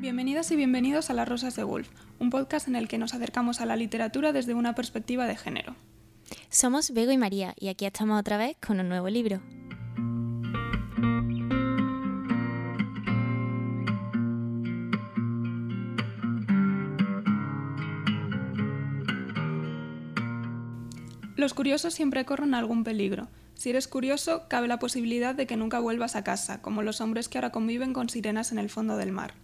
Bienvenidas y bienvenidos a Las Rosas de Wolf, un podcast en el que nos acercamos a la literatura desde una perspectiva de género. Somos Bego y María y aquí estamos otra vez con un nuevo libro. Los curiosos siempre corren algún peligro. Si eres curioso, cabe la posibilidad de que nunca vuelvas a casa, como los hombres que ahora conviven con sirenas en el fondo del mar.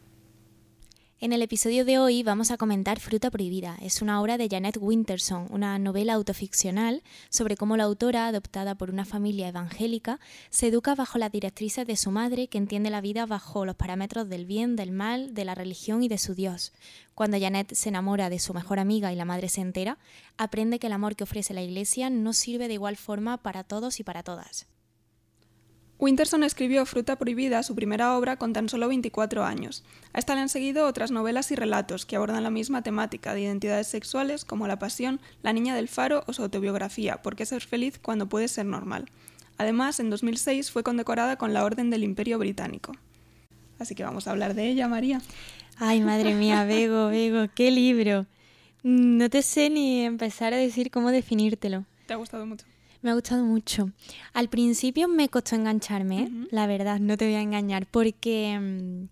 En el episodio de hoy vamos a comentar Fruta Prohibida. Es una obra de Janet Winterson, una novela autoficcional sobre cómo la autora, adoptada por una familia evangélica, se educa bajo las directrices de su madre, que entiende la vida bajo los parámetros del bien, del mal, de la religión y de su Dios. Cuando Janet se enamora de su mejor amiga y la madre se entera, aprende que el amor que ofrece la Iglesia no sirve de igual forma para todos y para todas. Winterson escribió Fruta Prohibida, su primera obra, con tan solo 24 años. A esta le han seguido otras novelas y relatos que abordan la misma temática de identidades sexuales como La Pasión, La Niña del Faro o su autobiografía, ¿Por qué ser feliz cuando puedes ser normal? Además, en 2006 fue condecorada con la Orden del Imperio Británico. Así que vamos a hablar de ella, María. Ay, madre mía, Bego, Bego, qué libro. No te sé ni empezar a decir cómo definírtelo. ¿Te ha gustado mucho? Me ha gustado mucho. Al principio me costó engancharme, la verdad, no te voy a engañar, porque, mm,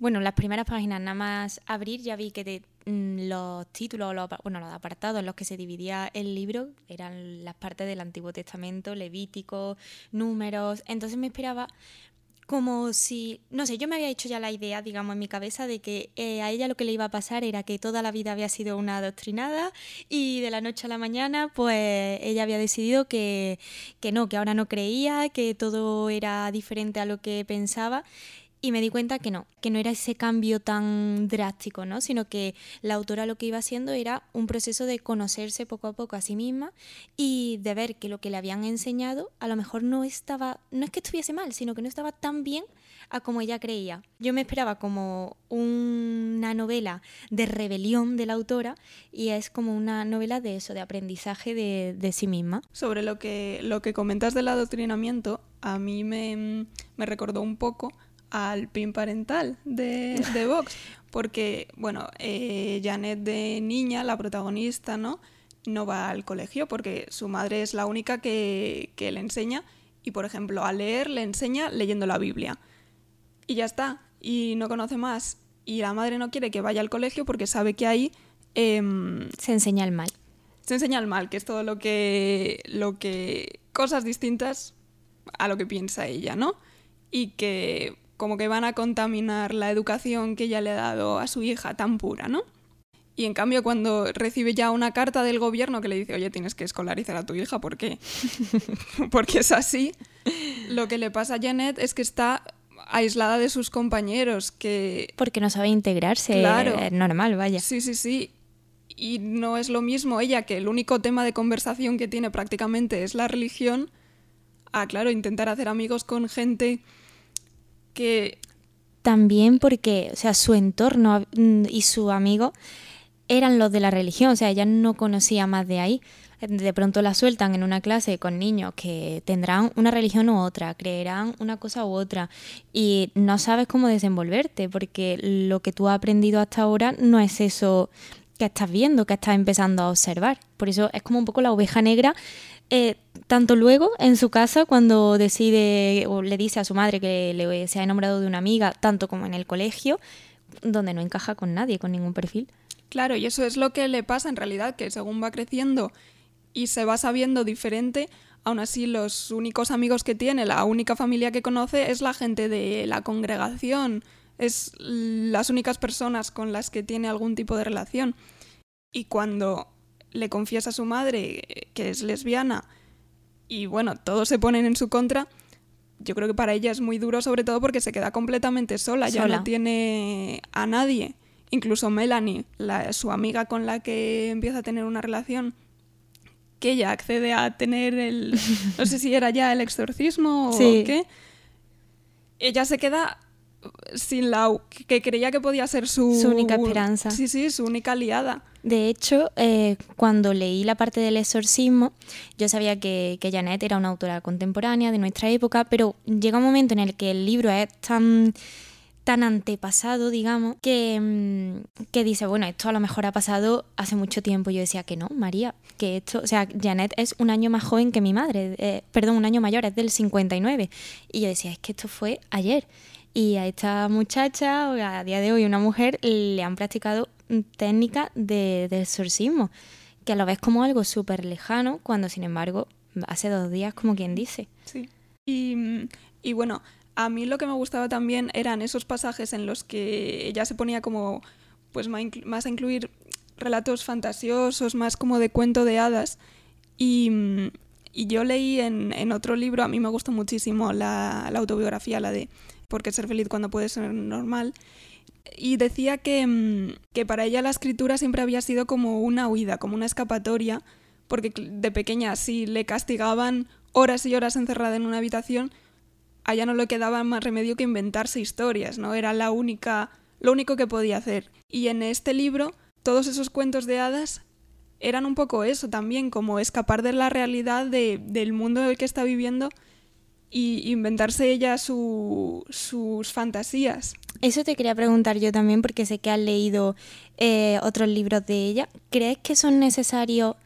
bueno, las primeras páginas nada más abrir ya vi que mm, los títulos, los, bueno, los apartados en los que se dividía el libro eran las partes del Antiguo Testamento, Levítico, números, entonces me esperaba como si, no sé, yo me había hecho ya la idea, digamos, en mi cabeza de que eh, a ella lo que le iba a pasar era que toda la vida había sido una adoctrinada y de la noche a la mañana, pues ella había decidido que, que no, que ahora no creía, que todo era diferente a lo que pensaba y me di cuenta que no, que no era ese cambio tan drástico, ¿no? Sino que la autora lo que iba haciendo era un proceso de conocerse poco a poco a sí misma y de ver que lo que le habían enseñado a lo mejor no estaba, no es que estuviese mal, sino que no estaba tan bien a como ella creía. Yo me esperaba como una novela de rebelión de la autora y es como una novela de eso, de aprendizaje de, de sí misma. Sobre lo que, lo que comentas del adoctrinamiento, a mí me, me recordó un poco al PIN parental de, de Vox, porque, bueno, eh, Janet de niña, la protagonista, ¿no? No va al colegio porque su madre es la única que, que le enseña y, por ejemplo, a leer le enseña leyendo la Biblia. Y ya está, y no conoce más. Y la madre no quiere que vaya al colegio porque sabe que ahí... Em, se enseña el mal. Se enseña el mal, que es todo lo que... lo que cosas distintas a lo que piensa ella, ¿no? Y que como que van a contaminar la educación que ella le ha dado a su hija tan pura, ¿no? Y en cambio, cuando recibe ya una carta del gobierno que le dice, oye, tienes que escolarizar a tu hija, ¿por qué? Porque es así. Lo que le pasa a Janet es que está aislada de sus compañeros, que... Porque no sabe integrarse, claro. es normal, vaya. Sí, sí, sí. Y no es lo mismo ella, que el único tema de conversación que tiene prácticamente es la religión, a, claro, intentar hacer amigos con gente que... También porque, o sea, su entorno mm, y su amigo eran los de la religión, o sea, ella no conocía más de ahí. De pronto la sueltan en una clase con niños que tendrán una religión u otra, creerán una cosa u otra y no sabes cómo desenvolverte porque lo que tú has aprendido hasta ahora no es eso que estás viendo, que estás empezando a observar. Por eso es como un poco la oveja negra eh, tanto luego en su casa cuando decide o le dice a su madre que le, se ha enamorado de una amiga, tanto como en el colegio, donde no encaja con nadie, con ningún perfil. Claro, y eso es lo que le pasa en realidad, que según va creciendo y se va sabiendo diferente, aún así los únicos amigos que tiene, la única familia que conoce es la gente de la congregación, es las únicas personas con las que tiene algún tipo de relación. Y cuando le confiesa a su madre que es lesbiana y bueno, todos se ponen en su contra, yo creo que para ella es muy duro, sobre todo porque se queda completamente sola, ya no tiene a nadie. Incluso Melanie, la, su amiga con la que empieza a tener una relación, que ella accede a tener el. No sé si era ya el exorcismo o qué. Ella se queda sin la que creía que podía ser su, su única esperanza. Sí, sí, su única aliada. De hecho, eh, cuando leí la parte del exorcismo, yo sabía que, que, Janet era una autora contemporánea de nuestra época, pero llega un momento en el que el libro es tan tan antepasado, digamos, que, mm, que dice, bueno, esto a lo mejor ha pasado hace mucho tiempo. Yo decía que no, María, que esto, o sea, Janet es un año más joven que mi madre, eh, perdón, un año mayor, es del 59. Y yo decía, es que esto fue ayer. Y a esta muchacha, a día de hoy una mujer, le han practicado técnica de, del exorcismo, que lo ves como algo súper lejano, cuando sin embargo hace dos días, como quien dice. Sí. Y, y bueno, a mí lo que me gustaba también eran esos pasajes en los que ella se ponía como pues más a incluir relatos fantasiosos, más como de cuento de hadas. Y, yo leí en, otro libro, a mí me gustó muchísimo la, autobiografía, la de ¿Por qué ser feliz cuando puede ser normal? Y decía que, que para ella la escritura siempre había sido como una huida, como una escapatoria, porque de pequeña si le castigaban horas y horas encerrada en una habitación, a ella no le quedaba más remedio que inventarse historias, ¿no? Era la única, lo único que podía hacer. Y en este libro, todos esos cuentos de hadas eran un poco eso también, como escapar de la realidad del mundo en el que está viviendo y inventarse ella sus fantasías. Eso te quería preguntar yo también, porque sé que has leído eh, otros libros de ella. ¿Crees que son necesarios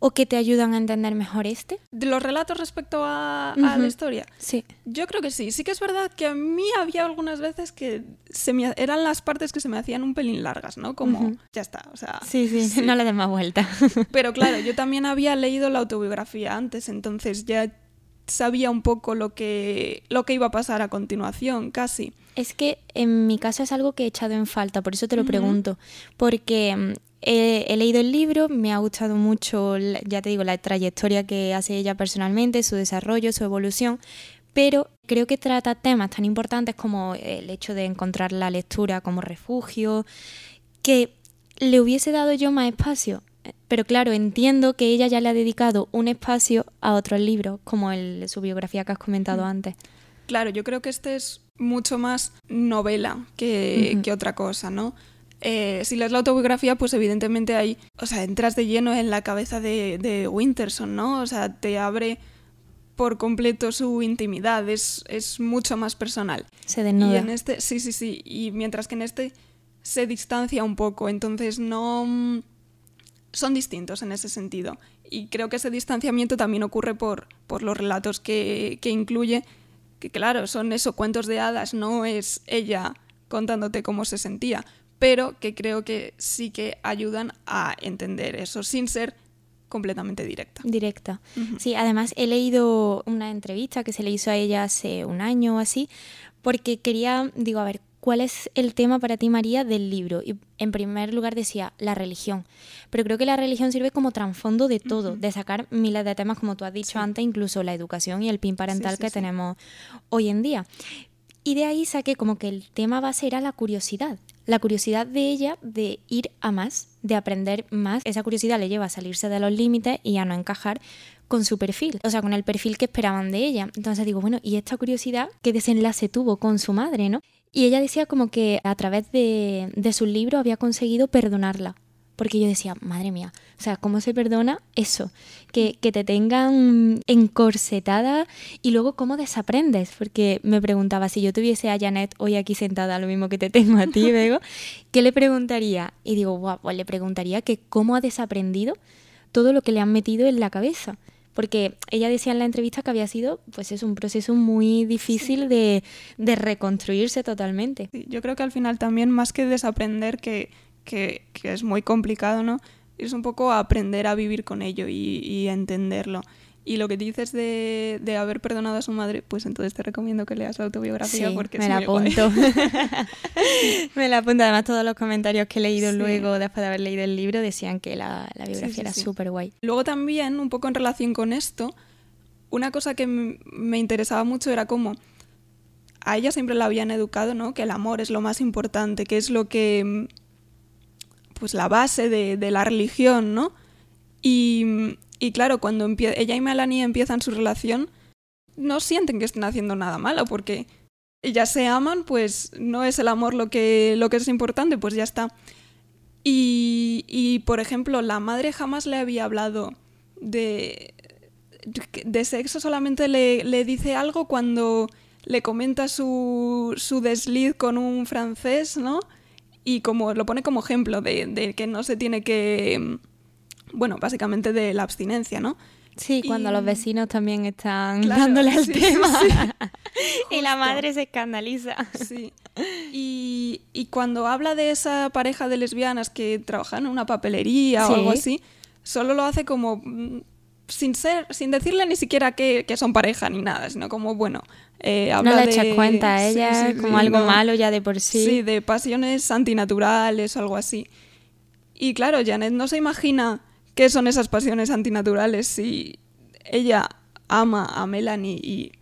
o que te ayudan a entender mejor este? ¿De los relatos respecto a, la historia? Sí. Yo creo que sí. Sí que es verdad que a mí había algunas veces que se me, eran las partes que se me hacían un pelín largas, ¿no? Como, ya está, o sea... Sí, sí, no le des más vuelta. Pero claro, yo también había leído la autobiografía antes, entonces ya sabía un poco lo que, lo que iba a pasar a continuación, casi. Es que en mi caso es algo que he echado en falta, por eso te lo pregunto, porque mm, He, leído el libro, me ha gustado mucho, ya te digo, la trayectoria que hace ella personalmente, su desarrollo, su evolución, pero creo que trata temas tan importantes como el hecho de encontrar la lectura como refugio, que le hubiese dado yo más espacio. Pero claro, entiendo que ella ya le ha dedicado un espacio a otros libros, como el, su biografía que has comentado mm. antes. Claro, yo creo que este es mucho más novela que, que otra cosa, ¿no? Eh, si lees la autobiografía, pues evidentemente hay, o sea, entras de lleno en la cabeza de, Winterson, ¿no? O sea, te abre por completo su intimidad, es, es mucho más personal. Se desnuda. Y en este, sí, sí, sí, y mientras que en este se distancia un poco, entonces no... Son distintos en ese sentido. Y creo que ese distanciamiento también ocurre por, por los relatos que, que incluye, que claro, son eso, cuentos de hadas, no es ella contándote cómo se sentía, pero que creo que sí que ayudan a entender eso sin ser completamente directa. Directa. Sí, además he leído una entrevista que se le hizo a ella hace un año o así, porque quería, digo, a ver, ¿cuál es el tema para ti, María, del libro? Y en primer lugar decía la religión, pero creo que la religión sirve como trasfondo de todo, de sacar miles de temas, como tú has dicho antes, incluso la educación y el PIN parental que tenemos hoy en día. Y de ahí saqué como que el tema base era la curiosidad. La curiosidad de ella de ir a más, de aprender más. Esa curiosidad le lleva a salirse de los límites y a no encajar con su perfil, o sea, con el perfil que esperaban de ella. Entonces digo, bueno, ¿y esta curiosidad qué desenlace tuvo con su madre, no? Y ella decía como que a través de, de sus libros había conseguido perdonarla porque yo decía, madre mía, o sea, ¿cómo se perdona eso? Que, te tengan encorsetada y luego cómo desaprendes, porque me preguntaba, si yo tuviese a Janet hoy aquí sentada, lo mismo que te tengo a ti, Bego, ¿qué le preguntaría? Y digo, guau, pues le preguntaría que cómo ha desaprendido todo lo que le han metido en la cabeza porque ella decía en la entrevista que había sido, pues es un proceso muy difícil de, de, reconstruirse totalmente. yo creo que al final también, más que desaprender, que que, es muy complicado, ¿no? Es un poco aprender a vivir con ello y, entenderlo. Y lo que dices de, de, haber perdonado a su madre, pues entonces te recomiendo que leas la autobiografía porque me la apunto. me la apunto. Además, todos los comentarios que he leído luego, después de haber leído el libro, decían que la, la biografía era súper guay. Luego también, un poco en relación con esto, una cosa que me interesaba mucho era cómo a ella siempre la habían educado, ¿no? Que el amor es lo más importante, que es lo que pues la base de, la religión, ¿no? Y, claro, cuando ella y Melanie empiezan su relación, no sienten que estén haciendo nada malo, porque ellas se aman, pues no es el amor lo que, lo que es importante, pues ya está. Y, por ejemplo, la madre jamás le había hablado de, de sexo, solamente le, le dice algo cuando le comenta su, su desliz con un francés, ¿no? Y como lo pone como ejemplo de, de que no se tiene que, bueno, básicamente de la abstinencia, ¿no? Sí, cuando los vecinos también están Claro, dándole al sí, tema. sí. y la madre se escandaliza. Sí. Y, y cuando habla de esa pareja de lesbianas que trabajan en una papelería o algo así, solo lo hace como mm, sin ser, sin decirle ni siquiera que, que son pareja ni nada, sino como bueno, eh, habla No le echas cuenta a ella como algo no. malo ya de por sí. Sí, de pasiones antinaturales o algo así. Y claro, Janet no se imagina qué son esas pasiones antinaturales si ella ama a Melanie y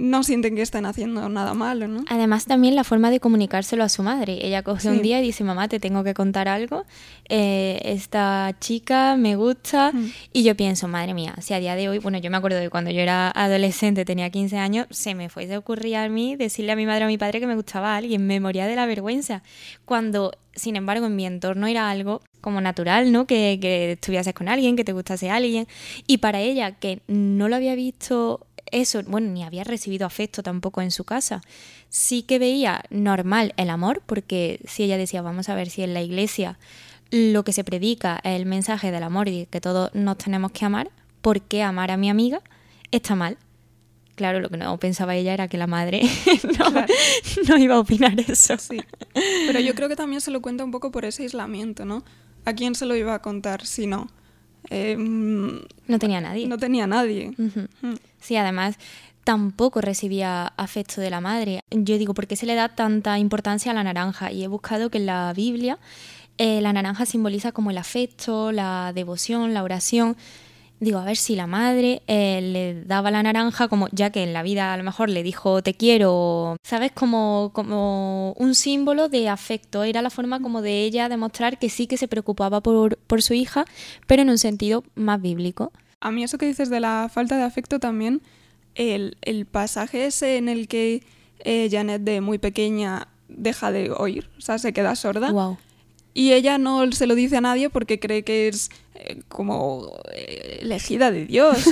no sienten que estén haciendo nada malo, ¿no? Además también la forma de comunicárselo a su madre. Ella coge Sí. un día y dice, mamá, te tengo que contar algo. Eh, esta chica me gusta. Mm. Y yo pienso, madre mía, si a día de hoy, bueno, yo me acuerdo de cuando yo era adolescente, tenía 15 años, se me fuese a ocurrir a mí decirle a mi madre o a mi padre que me gustaba a alguien. Me moría de la vergüenza. Cuando, sin embargo, en mi entorno era algo como natural, ¿no? Que, que estuvieses con alguien, que te gustase alguien. Y para ella, que no lo había visto eso, bueno, ni había recibido afecto tampoco en su casa. Sí que veía normal el amor, porque si ella decía, vamos a ver si en la iglesia lo que se predica es el mensaje del amor y que todos nos tenemos que amar, ¿por qué amar a mi amiga está mal? Claro, lo que no pensaba ella era que la madre no, Claro. no iba a opinar eso. Sí. Pero yo creo que también se lo cuenta un poco por ese aislamiento, ¿no? ¿A quién se lo iba a contar si no? Eh, mm, No tenía nadie. no tenía nadie. Mm. Sí, además tampoco recibía afecto de la madre. Yo digo, ¿por qué se le da tanta importancia a la naranja? Y he buscado que en la Biblia eh, la naranja simboliza como el afecto, la devoción, la oración. Digo, a ver si la madre eh, le daba la naranja como, ya que en la vida a lo mejor le dijo te quiero, ¿sabes? Como, como un símbolo de afecto. Era la forma como de ella demostrar que sí que se preocupaba por, por su hija, pero en un sentido más bíblico. A mí eso que dices de la falta de afecto también, el, el pasaje ese en el que eh, Janet de muy pequeña deja de oír, o sea, se queda sorda. Wow. Y ella no se lo dice a nadie porque cree que es eh, como eh, elegida de Dios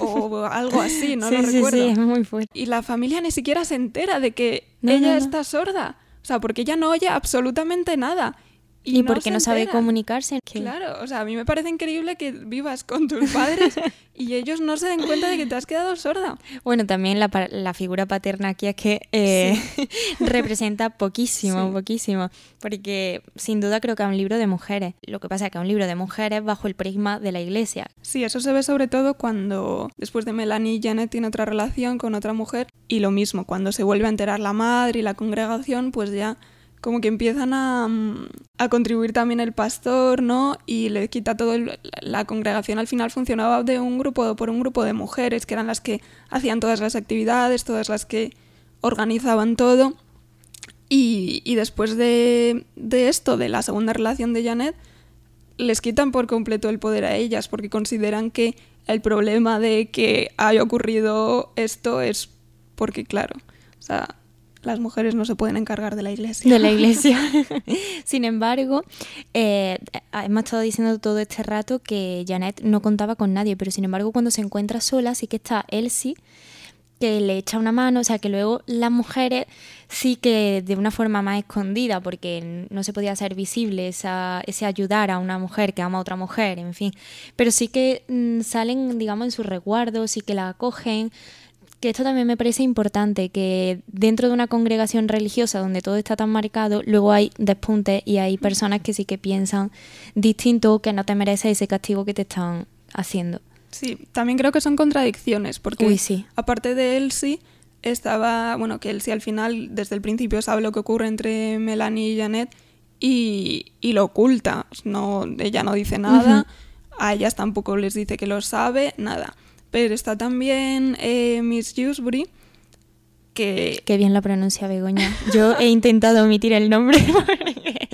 o, o algo así, no sí, lo sí, recuerdo. sí, es muy fuerte. Y la familia ni siquiera se entera de que No, ella no, no. está sorda. O sea, porque ella no oye absolutamente nada. Y, no porque no sabe enteran. comunicarse. Claro, o sea, a mí me parece increíble que vivas con tus padres y ellos no se den cuenta de que te has quedado sorda. Bueno, también la, la figura paterna aquí es que eh, representa poquísimo, Sí. poquísimo. Porque sin duda creo que es un libro de mujeres. Lo que pasa es que es un libro de mujeres bajo el prisma de la iglesia. Sí, eso se ve sobre todo cuando después de Melanie, Janet tiene otra relación con otra mujer y lo mismo, cuando se vuelve a enterar la madre y la congregación, pues ya como que empiezan a, mm, a contribuir también el pastor, ¿no? Y le quita todo el- la congregación al final funcionaba de un grupo por un grupo de mujeres que eran las que hacían todas las actividades, todas las que organizaban todo. Y, y después de, de esto, de la segunda relación de Janet, les quitan por completo el poder a ellas porque consideran que el problema de que haya ocurrido esto es porque, claro, o sea, las mujeres no se pueden encargar de la iglesia. de la iglesia. Sin embargo, eh, hemos estado diciendo todo este rato que Janet no contaba con nadie, pero sin embargo cuando se encuentra sola sí que está Elsie que le echa una mano, o sea que luego las mujeres sí que de una forma más escondida, porque no se podía hacer visible esa, ese ayudar a una mujer que ama a otra mujer, en fin, pero sí que mm, salen, digamos, en su resguardo, sí que la acogen, que esto también me parece importante, que dentro de una congregación religiosa donde todo está tan marcado, luego hay despuntes y hay personas que sí que piensan distinto, que no te mereces ese castigo que te están haciendo. Sí, también creo que son contradicciones, porque Uy, sí. aparte de Elsie, estaba, bueno, que Elsie al final, desde el principio, sabe lo que ocurre entre Melanie y Janet y, y lo oculta. No, ella no dice nada, a ellas tampoco les dice que lo sabe, nada. Pero está también eh, Miss Dewsbury, que Qué bien lo pronuncia Begoña. Yo he intentado omitir el nombre porque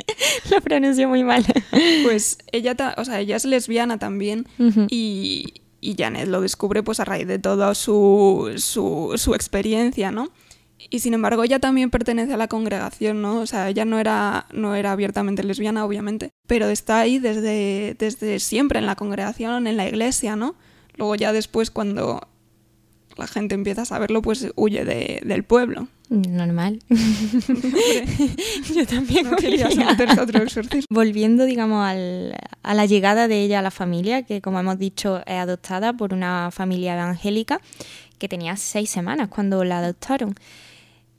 lo pronuncio muy mal. pues ella, o sea, ella es lesbiana también y, y Janet lo descubre pues a raíz de toda su, su, su experiencia, ¿no? Y sin embargo ella también pertenece a la congregación, ¿no? O sea, ella no era, no era abiertamente lesbiana, obviamente, pero está ahí desde, desde siempre en la congregación, en la iglesia, ¿no? Luego ya después cuando la gente empieza a saberlo, pues huye de, del pueblo. Normal. Yo también no querías meterse otro exorcismo. Volviendo, digamos, al, a la llegada de ella a la familia, que como hemos dicho es adoptada por una familia evangélica que tenía seis semanas cuando la adoptaron.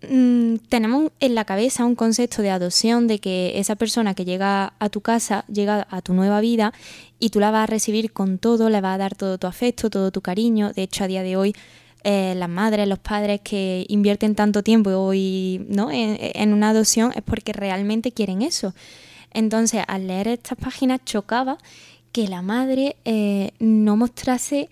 Mm, tenemos en la cabeza un concepto de adopción de que esa persona que llega a tu casa llega a tu nueva vida y tú la vas a recibir con todo, le vas a dar todo tu afecto, todo tu cariño. De hecho, a día de hoy, eh, las madres, los padres que invierten tanto tiempo hoy, ¿no? En, una adopción es porque realmente quieren eso. Entonces, al leer estas páginas chocaba que la madre eh, no mostrase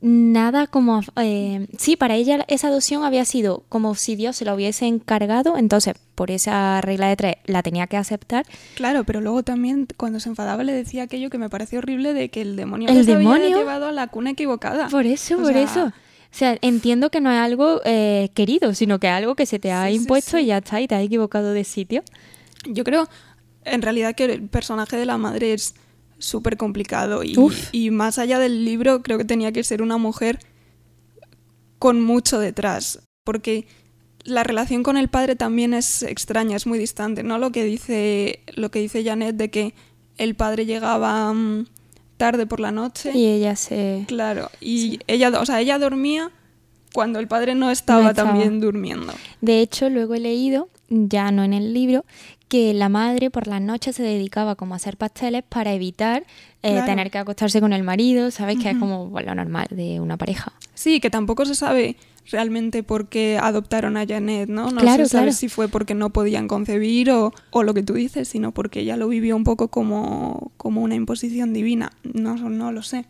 nada como... Eh, sí, para ella esa adopción había sido como si Dios se la hubiese encargado, entonces por esa regla de tres la tenía que aceptar. Claro, pero luego también cuando se enfadaba le decía aquello que me pareció horrible de que el demonio ¿El demonio? había llevado a la cuna equivocada. Por eso, por eso. O sea, entiendo que no es algo eh, querido, sino que es algo que se te ha impuesto y ya está, y te has equivocado de sitio. Yo creo, en realidad, que el personaje de la madre es súper complicado. Y, y, más allá del libro, creo que tenía que ser una mujer con mucho detrás. Porque la relación con el padre también es extraña, es muy distante, ¿no? Lo que dice, lo que dice Janet de que el padre llegaba mm, tarde por la noche. Y ella se. Claro. Y ella, o sea, ella dormía cuando el padre no estaba, también durmiendo. De hecho, luego he leído, ya no en el libro, que la madre por las noches se dedicaba como a hacer pasteles para evitar eh, tener que acostarse con el marido, ¿sabes? Que es como lo normal de una pareja. Sí, que tampoco se sabe realmente por qué adoptaron a Janet, ¿no? No se sabe si fue porque no podían concebir o, o, lo que tú dices, sino porque ella lo vivió un poco como, como una imposición divina. No, no lo sé.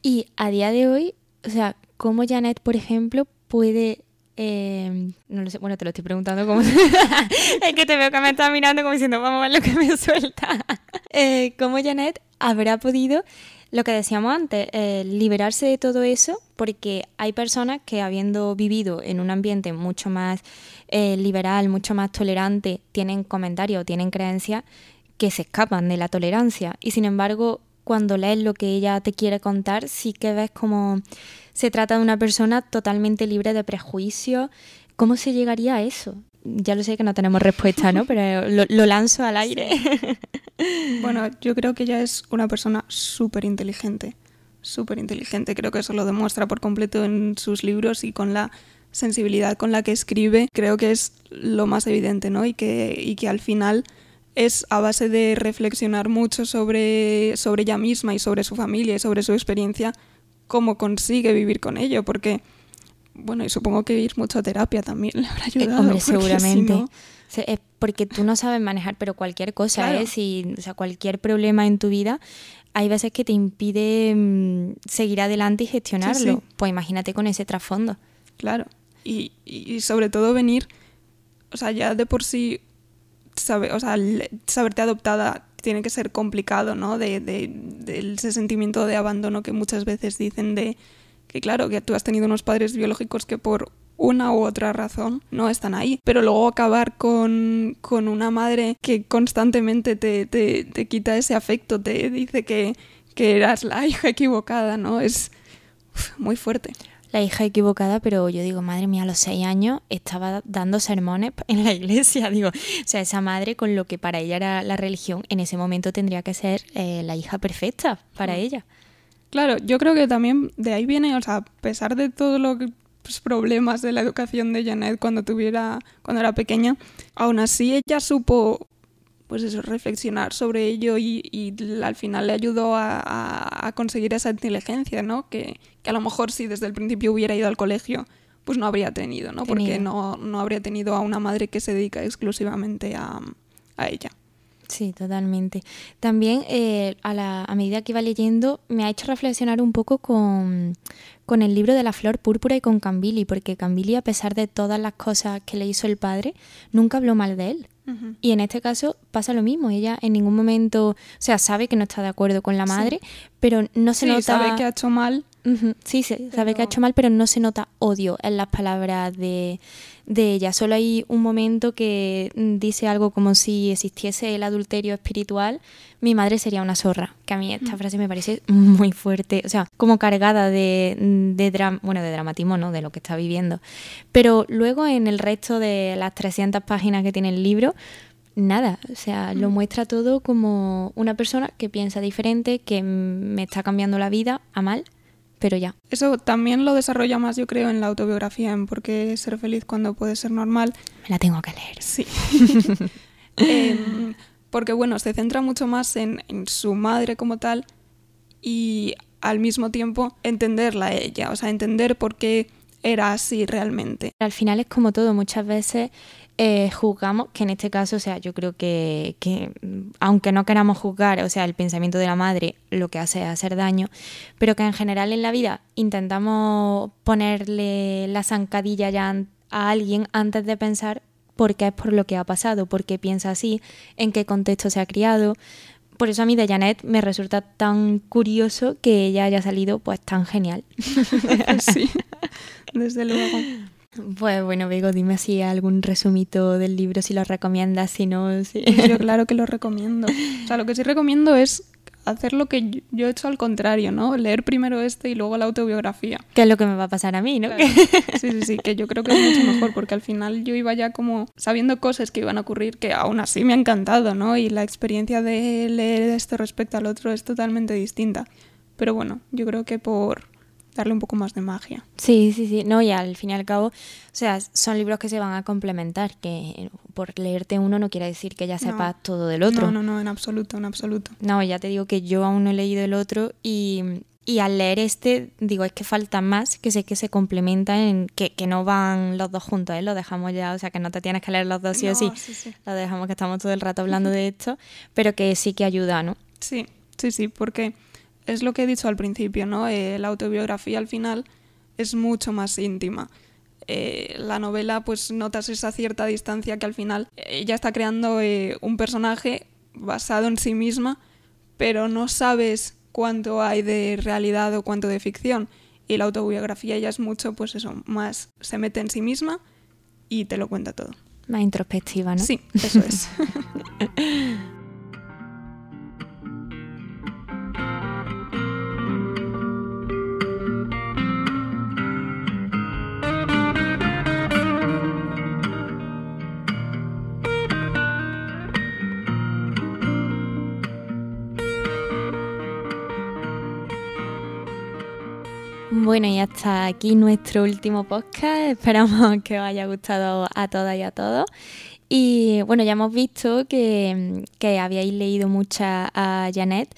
Y a día de hoy, o sea, ¿cómo Janet, por ejemplo, puede eh, no lo sé, bueno, te lo estoy preguntando como... es que te veo que me estás mirando como diciendo, vamos a ver lo que me suelta. eh, ¿Cómo Janet habrá podido, lo que decíamos antes, eh, liberarse de todo eso? Porque hay personas que habiendo vivido en un ambiente mucho más eh, liberal, mucho más tolerante, tienen comentarios, tienen creencias que se escapan de la tolerancia. Y sin embargo, cuando lees lo que ella te quiere contar, sí que ves como se trata de una persona totalmente libre de prejuicios. ¿Cómo se llegaría a eso? Ya lo sé que no tenemos respuesta, ¿no? Pero lo, lanzo al aire. bueno, yo creo que ella es una persona súper inteligente. Súper inteligente. Creo que eso lo demuestra por completo en sus libros y con la sensibilidad con la que escribe. Creo que es lo más evidente, ¿no? Y que, y que al final es a base de reflexionar mucho sobre, sobre ella misma y sobre su familia y sobre su experiencia cómo consigue vivir con ello, porque, bueno, y supongo que ir mucho a terapia también le habrá eh, ayudado. hombre, seguramente. es porque tú no sabes manejar, pero cualquier cosa, ¿eh? Si, o sea, cualquier problema en tu vida, hay veces que te impide mm, seguir adelante y gestionarlo. Pues imagínate con ese trasfondo. Claro. Y, y, sobre todo venir, o sea, ya de por sí, sabe, o sea, saberte adoptada tiene que ser complicado, ¿no? De, de, ese sentimiento de abandono que muchas veces dicen de que claro, que tú has tenido unos padres biológicos que por una u otra razón no están ahí. Pero luego acabar con, con una madre que constantemente te, te, te, quita ese afecto, te dice que, que eras la hija equivocada, ¿no? Es muy fuerte la hija equivocada, pero yo digo, madre mía, a los seis años estaba dando sermones en la iglesia. Digo, o sea, esa madre con lo que para ella era la religión, en ese momento tendría que ser eh, la hija perfecta para ella. Claro, yo creo que también de ahí viene, o sea, a pesar de todos los pues, problemas de la educación de Janet cuando tuviera, cuando era pequeña, aún así ella supo pues eso, reflexionar sobre ello y, al final le ayudó a, conseguir esa inteligencia, ¿no? Que, a lo mejor si desde el principio hubiera ido al colegio, pues no habría tenido, ¿no? Porque no, no habría tenido a una madre que se dedica exclusivamente a, ella. Sí, totalmente. También eh, a, la, a medida que iba leyendo me ha hecho reflexionar un poco con, con el libro de la flor púrpura y con Cambili, porque Cambili, a pesar de todas las cosas que le hizo el padre, nunca habló mal de él. Y en este caso pasa lo mismo. Ella en ningún momento, o sea, sabe que no está de acuerdo con la madre, pero no se sí, nota. sabe que ha hecho mal, Sí, se sabe que ha hecho mal, pero no se nota odio en las palabras de, de ella. Solo hay un momento que mm, dice algo como si existiese el adulterio espiritual, mi madre sería una zorra. Que a mí esta mm. frase me parece muy fuerte, o sea, como cargada de, de, bueno, de dramatismo, ¿no? De lo que está viviendo. Pero luego en el resto de las 300 páginas que tiene el libro, nada, o sea, lo mm. muestra todo como una persona que piensa diferente, que me está cambiando la vida a mal pero ya. Eso también lo desarrolla más, yo creo, en la autobiografía, en por qué ser feliz cuando puede ser normal. Me la tengo que leer. Sí. Em, porque, bueno, se centra mucho más en, su madre como tal y al mismo tiempo entenderla a ella, o sea, entender por qué era así realmente. Al final es como todo, muchas veces eh, juzgamos, que en este caso, o sea, yo creo que, que, aunque no queramos juzgar, o sea, el pensamiento de la madre lo que hace es hacer daño, pero que en general en la vida intentamos ponerle la zancadilla ya a alguien antes de pensar por qué es por lo que ha pasado, por qué piensa así, en qué contexto se ha criado. Por eso a mí de Janet me resulta tan curioso que ella haya salido pues tan genial. sí, desde luego. Pues bueno, Bego, dime si algún resumito del libro, si lo recomiendas, si no. Sí. Yo claro que lo recomiendo. O sea, lo que sí recomiendo es hacer lo que yo he hecho al contrario, ¿no? Leer primero este y luego la autobiografía. Que es lo que me va a pasar a mí, ¿no? Sí, sí, sí, que yo creo que es mucho mejor porque al final yo iba ya como sabiendo cosas que iban a ocurrir que aún así me ha encantado, ¿no? Y la experiencia de leer esto respecto al otro es totalmente distinta. Pero bueno, yo creo que por darle un poco más de magia. Sí, sí, sí. No, y al fin y al cabo, o sea, son libros que se van a complementar, que por leerte uno no quiere decir que ya sepas todo del otro. No, no, no, en absoluto, en absoluto. No, ya te digo que yo aún no he leído el otro y, y al leer este, digo, es que falta más, que sé que se complementan, que, que no van los dos juntos, ¿eh? lo dejamos ya, o sea, que no te tienes que leer los dos sí o sí. sí, sí. Lo dejamos que estamos todo el rato hablando de esto, pero que sí que ayuda, ¿no? Sí, sí, sí, porque es lo que he dicho al principio, ¿no? Eh, la autobiografía al final es mucho más íntima. Eh, la novela, pues notas esa cierta distancia que al final ella está creando eh, un personaje basado en sí misma, pero no sabes cuánto hay de realidad o cuánto de ficción. Y la autobiografía ya es mucho, pues eso, más se mete en sí misma y te lo cuenta todo. Más introspectiva, ¿no? Sí, eso es. Bueno, y hasta aquí nuestro último podcast. Esperamos que os haya gustado a todas y a todos. Y bueno, ya hemos visto que, que habíais leído mucha a Janet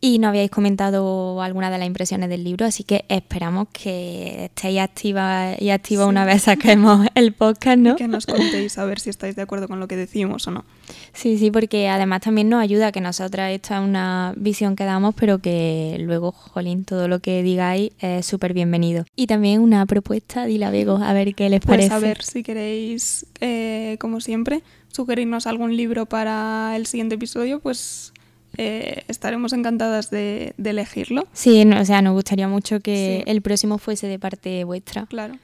y no habíais comentado alguna de las impresiones del libro, así que esperamos que estéis activa y activa una vez saquemos el podcast, ¿no? que nos contéis a ver si estáis de acuerdo con lo que decimos o no. Sí, sí, porque además también nos ayuda que nosotras esta es una visión que damos, pero que luego, jolín, todo lo que digáis es súper bienvenido. Y también una propuesta, dila Vego, a ver qué les parece. Pues a ver, si queréis, eh, como siempre, sugerirnos algún libro para el siguiente episodio, pues eh, estaremos encantadas de, elegirlo. Sí, o sea, nos gustaría mucho que el próximo fuese de parte vuestra. Claro.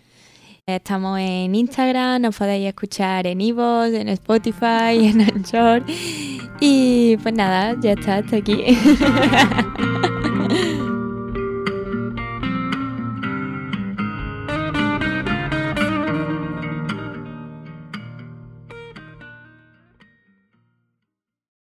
Estamos en Instagram, nos podéis escuchar en Evox, en Spotify, en Anchor. Y pues nada, ya está, hasta aquí.